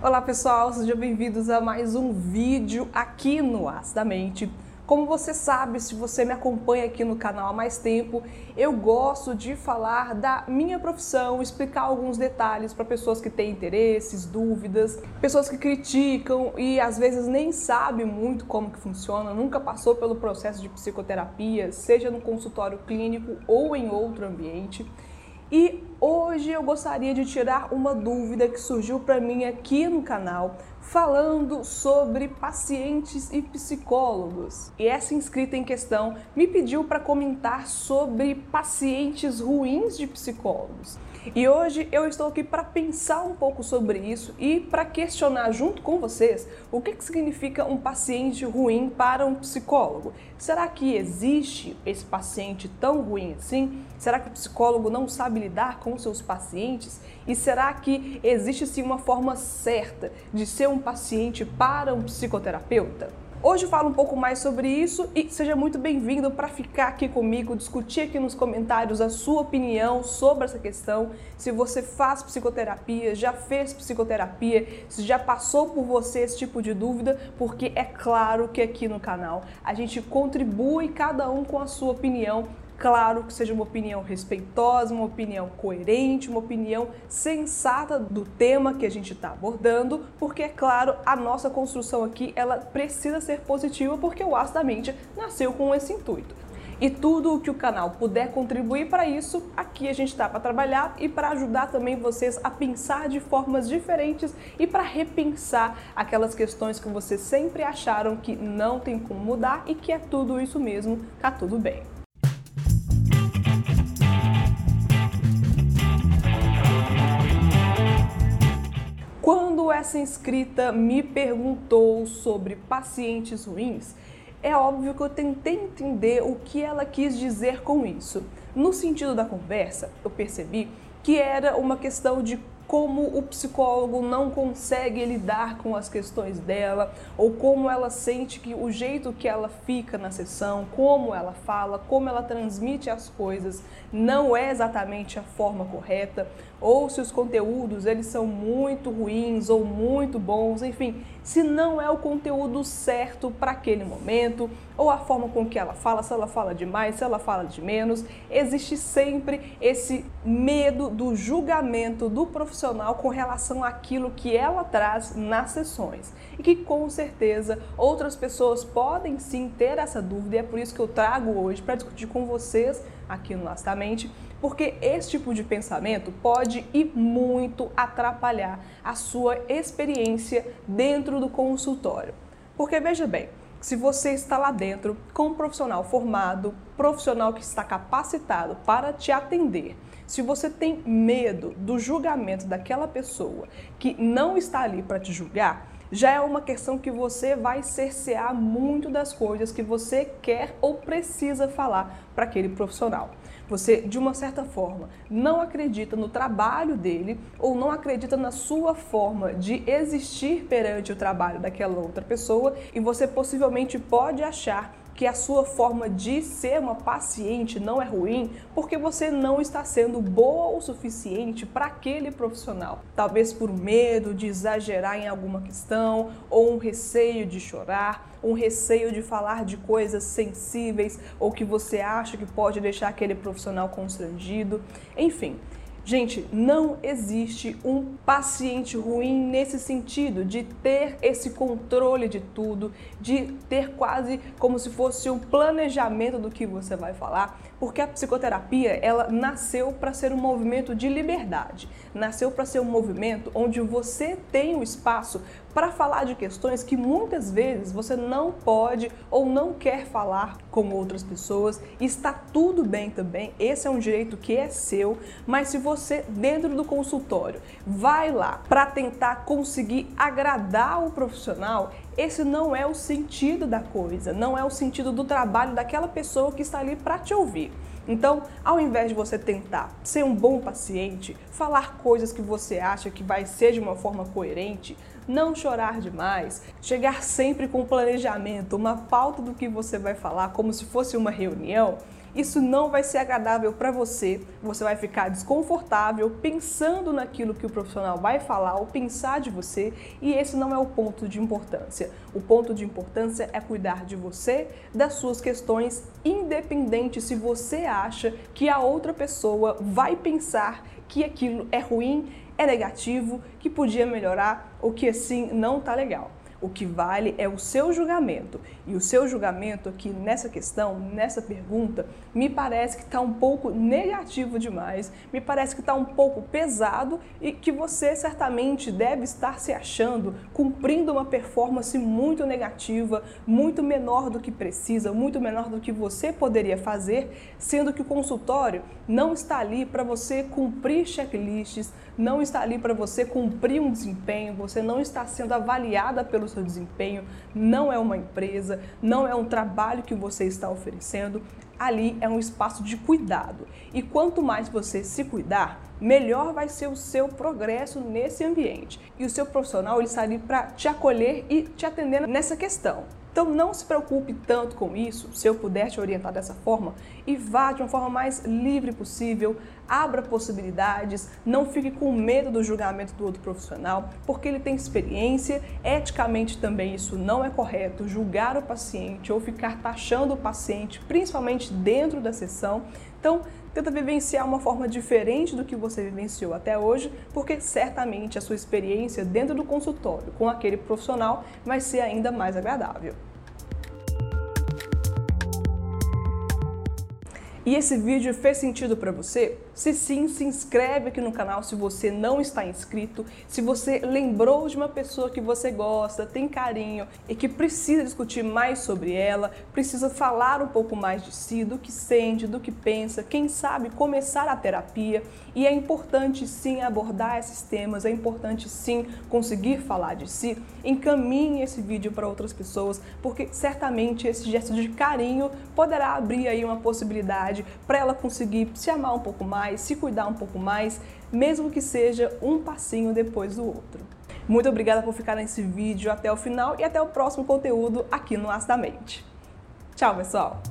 Olá pessoal, sejam bem-vindos a mais um vídeo aqui no As da Mente. Como você sabe, se você me acompanha aqui no canal há mais tempo, eu gosto de falar da minha profissão, explicar alguns detalhes para pessoas que têm interesses, dúvidas, pessoas que criticam e às vezes nem sabem muito como que funciona, nunca passou pelo processo de psicoterapia, seja no consultório clínico ou em outro ambiente. E hoje eu gostaria de tirar uma dúvida que surgiu para mim aqui no canal, falando sobre pacientes e psicólogos. E essa inscrita em questão me pediu para comentar sobre pacientes ruins de psicólogos. E hoje eu estou aqui para pensar um pouco sobre isso e para questionar junto com vocês o que, que significa um paciente ruim para um psicólogo. Será que existe esse paciente tão ruim assim? Será que o psicólogo não sabe lidar com seus pacientes? E será que existe sim uma forma certa de ser um paciente para um psicoterapeuta? Hoje eu falo um pouco mais sobre isso e seja muito bem-vindo para ficar aqui comigo, discutir aqui nos comentários a sua opinião sobre essa questão. Se você faz psicoterapia, já fez psicoterapia, se já passou por você esse tipo de dúvida, porque é claro que aqui no canal a gente contribui cada um com a sua opinião Claro que seja uma opinião respeitosa, uma opinião coerente, uma opinião sensata do tema que a gente está abordando, porque é claro, a nossa construção aqui ela precisa ser positiva porque o Aço da Mente nasceu com esse intuito. E tudo o que o canal puder contribuir para isso, aqui a gente está para trabalhar e para ajudar também vocês a pensar de formas diferentes e para repensar aquelas questões que vocês sempre acharam que não tem como mudar e que é tudo isso mesmo, tá tudo bem. Essa inscrita me perguntou sobre pacientes ruins, é óbvio que eu tentei entender o que ela quis dizer com isso. No sentido da conversa, eu percebi que era uma questão de como o psicólogo não consegue lidar com as questões dela, ou como ela sente que o jeito que ela fica na sessão, como ela fala, como ela transmite as coisas, não é exatamente a forma correta, ou se os conteúdos eles são muito ruins ou muito bons, enfim, se não é o conteúdo certo para aquele momento, ou a forma com que ela fala, se ela fala demais, se ela fala de menos, existe sempre esse medo do julgamento do profissional com relação àquilo que ela traz nas sessões. E que com certeza outras pessoas podem sim ter essa dúvida, e é por isso que eu trago hoje para discutir com vocês aqui no Lastamente, porque esse tipo de pensamento pode e muito atrapalhar a sua experiência dentro do consultório. Porque veja bem, se você está lá dentro com um profissional formado, profissional que está capacitado para te atender, se você tem medo do julgamento daquela pessoa que não está ali para te julgar, já é uma questão que você vai cercear muito das coisas que você quer ou precisa falar para aquele profissional. Você, de uma certa forma, não acredita no trabalho dele ou não acredita na sua forma de existir perante o trabalho daquela outra pessoa e você possivelmente pode achar que a sua forma de ser uma paciente não é ruim porque você não está sendo boa o suficiente para aquele profissional. Talvez por medo de exagerar em alguma questão, ou um receio de chorar, um receio de falar de coisas sensíveis ou que você acha que pode deixar aquele profissional constrangido. Enfim, Gente, não existe um paciente ruim nesse sentido de ter esse controle de tudo, de ter quase como se fosse um planejamento do que você vai falar, porque a psicoterapia, ela nasceu para ser um movimento de liberdade. Nasceu para ser um movimento onde você tem o espaço para falar de questões que muitas vezes você não pode ou não quer falar com outras pessoas. Está tudo bem também, esse é um direito que é seu, mas se você dentro do consultório vai lá para tentar conseguir agradar o profissional, esse não é o sentido da coisa, não é o sentido do trabalho daquela pessoa que está ali para te ouvir. Então, ao invés de você tentar ser um bom paciente, falar coisas que você acha que vai ser de uma forma coerente, não chorar demais, chegar sempre com um planejamento, uma pauta do que você vai falar, como se fosse uma reunião, Isso não vai ser agradável para você, você vai ficar desconfortável pensando naquilo que o profissional vai falar ou pensar de você, e esse não é o ponto de importância. O ponto de importância é cuidar de você, das suas questões, independente se você acha que a outra pessoa vai pensar que aquilo é ruim, é negativo, que podia melhorar ou que assim não tá legal. O que vale é o seu julgamento. E o seu julgamento aqui nessa questão, nessa pergunta, me parece que está um pouco negativo demais, me parece que está um pouco pesado e que você certamente deve estar se achando cumprindo uma performance muito negativa, muito menor do que precisa, muito menor do que você poderia fazer, sendo que o consultório não está ali para você cumprir checklists, não está ali para você cumprir um desempenho, você não está sendo avaliada pelo seu desempenho, não é uma empresa, não é um trabalho que você está oferecendo, ali é um espaço de cuidado. E quanto mais você se cuidar, melhor vai ser o seu progresso nesse ambiente. E o seu profissional ele está ali para te acolher e te atender nessa questão. Então não se preocupe tanto com isso, se eu puder te orientar dessa forma, e vá de uma forma mais livre possível, abra possibilidades, não fique com medo do julgamento do outro profissional, porque ele tem experiência, eticamente também isso não é correto, julgar o paciente ou ficar taxando o paciente, principalmente dentro da sessão. Então, tenta vivenciar uma forma diferente do que você vivenciou até hoje, porque certamente a sua experiência dentro do consultório com aquele profissional vai ser ainda mais agradável. E esse vídeo fez sentido para você? Se sim, se inscreve aqui no canal se você não está inscrito. Se você lembrou de uma pessoa que você gosta, tem carinho e que precisa discutir mais sobre ela, precisa falar um pouco mais de si, do que sente, do que pensa, quem sabe começar a terapia. E é importante sim abordar esses temas, é importante sim conseguir falar de si. Encaminhe esse vídeo para outras pessoas, porque certamente esse gesto de carinho poderá abrir aí uma possibilidade para ela conseguir se amar um pouco mais, se cuidar um pouco mais, mesmo que seja um passinho depois do outro. Muito obrigada por ficar nesse vídeo até o final e até o próximo conteúdo aqui no As da Mente. Tchau, pessoal!